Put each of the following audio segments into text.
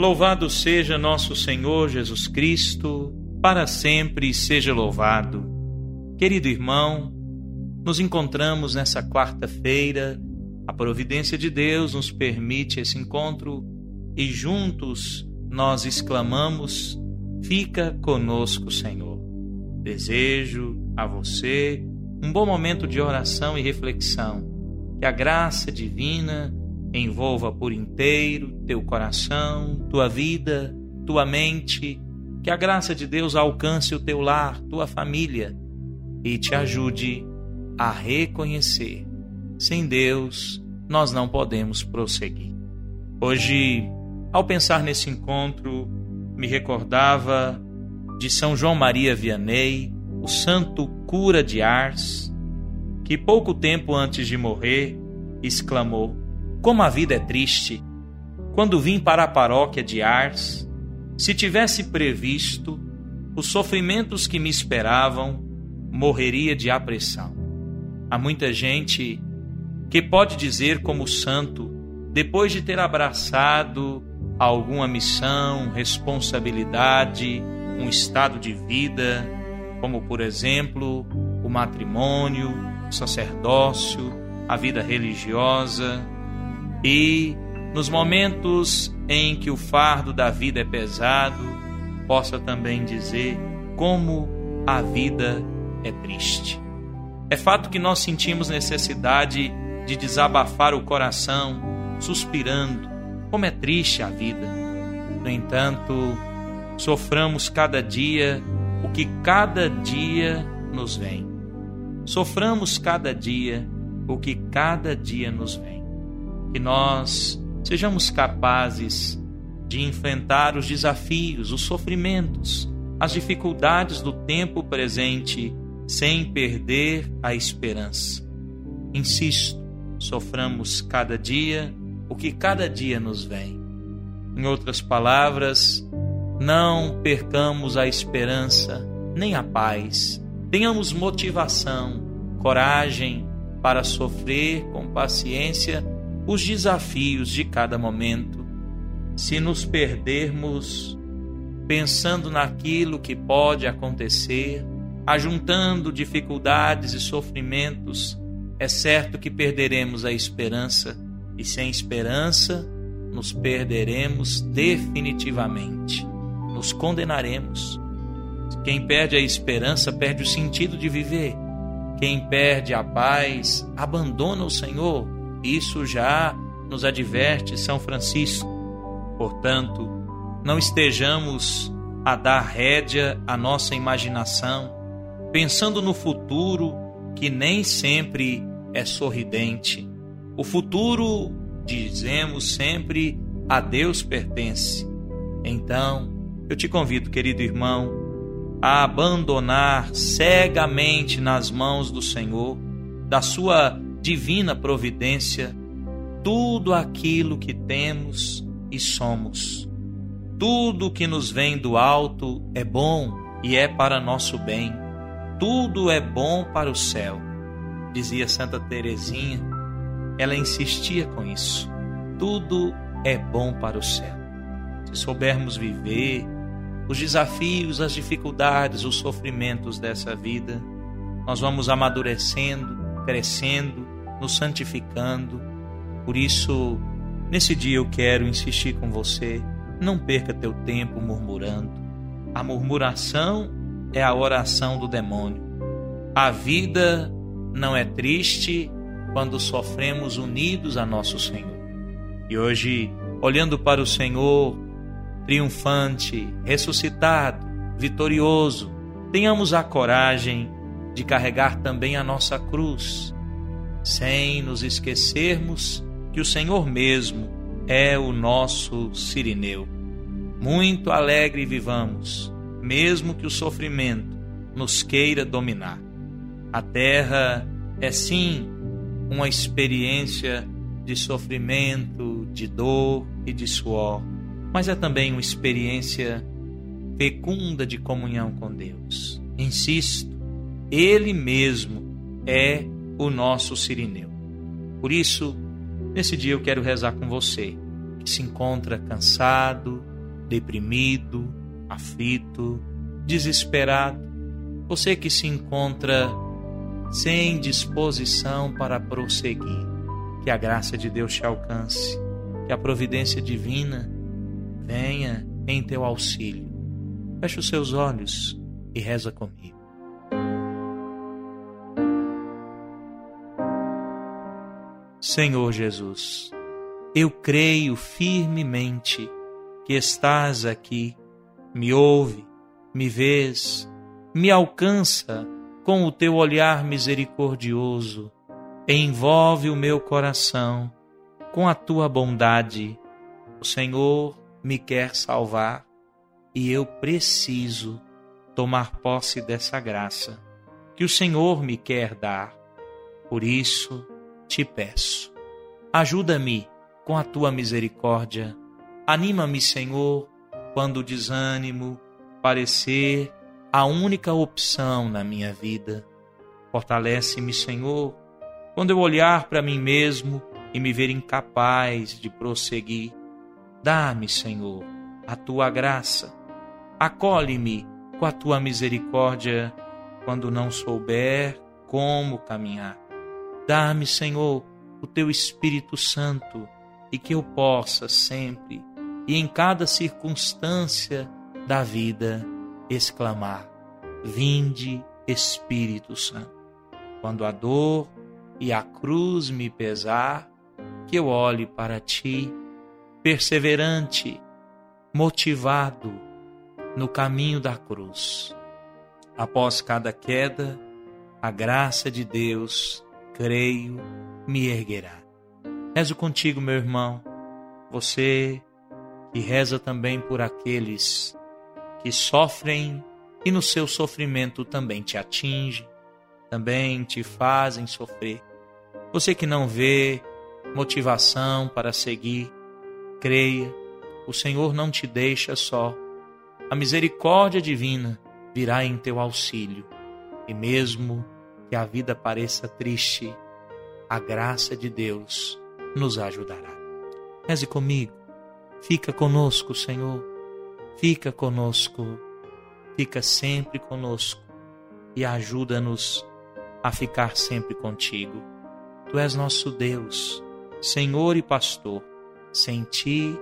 Louvado seja nosso Senhor Jesus Cristo, para sempre seja louvado. Querido irmão, nos encontramos nessa quarta-feira, a providência de Deus nos permite esse encontro e juntos nós exclamamos: Fica conosco, Senhor. Desejo a você um bom momento de oração e reflexão. Que a graça divina envolva por inteiro teu coração, tua vida, tua mente, que a graça de Deus alcance o teu lar, tua família. E te ajude a reconhecer: sem Deus nós não podemos prosseguir. Hoje, ao pensar nesse encontro, me recordava de São João Maria Vianney, o santo cura de Ars, que pouco tempo antes de morrer exclamou: como a vida é triste. Quando vim para a paróquia de Ars, se tivesse previsto os sofrimentos que me esperavam, morreria de apressão. Há muita gente que pode dizer, como santo, depois de ter abraçado alguma missão, responsabilidade, um estado de vida, como por exemplo o matrimônio, o sacerdócio, a vida religiosa, e, nos momentos em que o fardo da vida é pesado, possa também dizer como a vida é triste. É fato que nós sentimos necessidade de desabafar o coração, suspirando, como é triste a vida. No entanto, soframos cada dia o que cada dia nos vem. Soframos cada dia o que cada dia nos vem que nós sejamos capazes de enfrentar os desafios, os sofrimentos, as dificuldades do tempo presente sem perder a esperança. Insisto, soframos cada dia o que cada dia nos vem. Em outras palavras, não percamos a esperança nem a paz. Tenhamos motivação, coragem para sofrer com paciência os desafios de cada momento. Se nos perdermos pensando naquilo que pode acontecer, ajuntando dificuldades e sofrimentos, é certo que perderemos a esperança e sem esperança nos perderemos definitivamente, nos condenaremos. Quem perde a esperança perde o sentido de viver. Quem perde a paz abandona o Senhor isso já nos adverte São Francisco. Portanto, não estejamos a dar rédea à nossa imaginação, pensando no futuro que nem sempre é sorridente. O futuro, dizemos sempre, a Deus pertence. Então, eu te convido, querido irmão, a abandonar cegamente nas mãos do Senhor, da sua divina providência tudo aquilo que temos e somos. Tudo que nos vem do alto é bom e é para nosso bem. Tudo é bom para o céu, dizia Santa Teresinha. Ela insistia com isso. Tudo é bom para o céu. Se soubermos viver os desafios, as dificuldades, os sofrimentos dessa vida, nós vamos amadurecendo, crescendo, nos santificando. Por isso, nesse dia eu quero insistir com você, não perca teu tempo murmurando. A murmuração é a oração do demônio. A vida não é triste quando sofremos unidos a nosso Senhor. E hoje, olhando para o Senhor, triunfante, ressuscitado, vitorioso, tenhamos a coragem de carregar também a nossa cruz sem nos esquecermos que o Senhor mesmo é o nosso Sirineu. Muito alegre vivamos, mesmo que o sofrimento nos queira dominar. A terra é sim uma experiência de sofrimento, de dor e de suor, mas é também uma experiência fecunda de comunhão com Deus. Insisto, Ele mesmo é o nosso Sirineu. Por isso, nesse dia eu quero rezar com você, que se encontra cansado, deprimido, aflito, desesperado, você que se encontra sem disposição para prosseguir, que a graça de Deus te alcance, que a providência divina venha em teu auxílio. Feche os seus olhos e reza comigo. Senhor Jesus, eu creio firmemente que estás aqui, me ouve, me vês, me alcança com o teu olhar misericordioso, envolve o meu coração com a tua bondade. O Senhor me quer salvar e eu preciso tomar posse dessa graça que o Senhor me quer dar. Por isso, te peço. Ajuda-me com a tua misericórdia. Anima-me, Senhor, quando o desânimo parecer a única opção na minha vida. Fortalece-me, Senhor, quando eu olhar para mim mesmo e me ver incapaz de prosseguir. Dá-me, Senhor, a tua graça. Acolhe-me com a tua misericórdia quando não souber como caminhar. Dá-me, Senhor, o teu Espírito Santo e que eu possa sempre e em cada circunstância da vida exclamar: Vinde, Espírito Santo. Quando a dor e a cruz me pesar, que eu olhe para ti, perseverante, motivado no caminho da cruz. Após cada queda, a graça de Deus creio, me erguerá. Rezo contigo, meu irmão, você que reza também por aqueles que sofrem e no seu sofrimento também te atinge, também te fazem sofrer. Você que não vê motivação para seguir, creia, o Senhor não te deixa só. A misericórdia divina virá em teu auxílio, e mesmo que a vida pareça triste, a graça de Deus nos ajudará. Reze comigo, fica conosco, Senhor, fica conosco, fica sempre conosco e ajuda-nos a ficar sempre contigo. Tu és nosso Deus, Senhor e Pastor, sem ti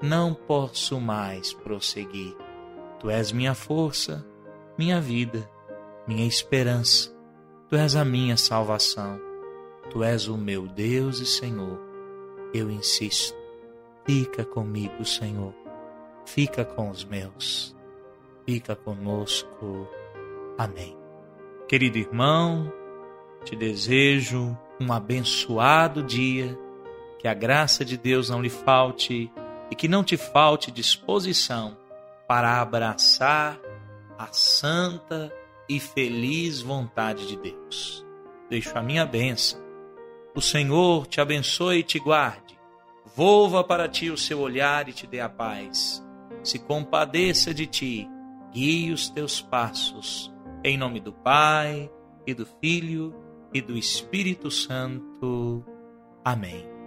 não posso mais prosseguir. Tu és minha força, minha vida, minha esperança Tu és a minha salvação. Tu és o meu Deus e Senhor. Eu insisto. Fica comigo, Senhor. Fica com os meus. Fica conosco. Amém. Querido irmão, te desejo um abençoado dia. Que a graça de Deus não lhe falte e que não te falte disposição para abraçar a santa e feliz vontade de Deus. Deixo a minha bênção. O Senhor te abençoe e te guarde. Volva para ti o seu olhar e te dê a paz. Se compadeça de ti, guie os teus passos. Em nome do Pai, e do Filho, e do Espírito Santo. Amém.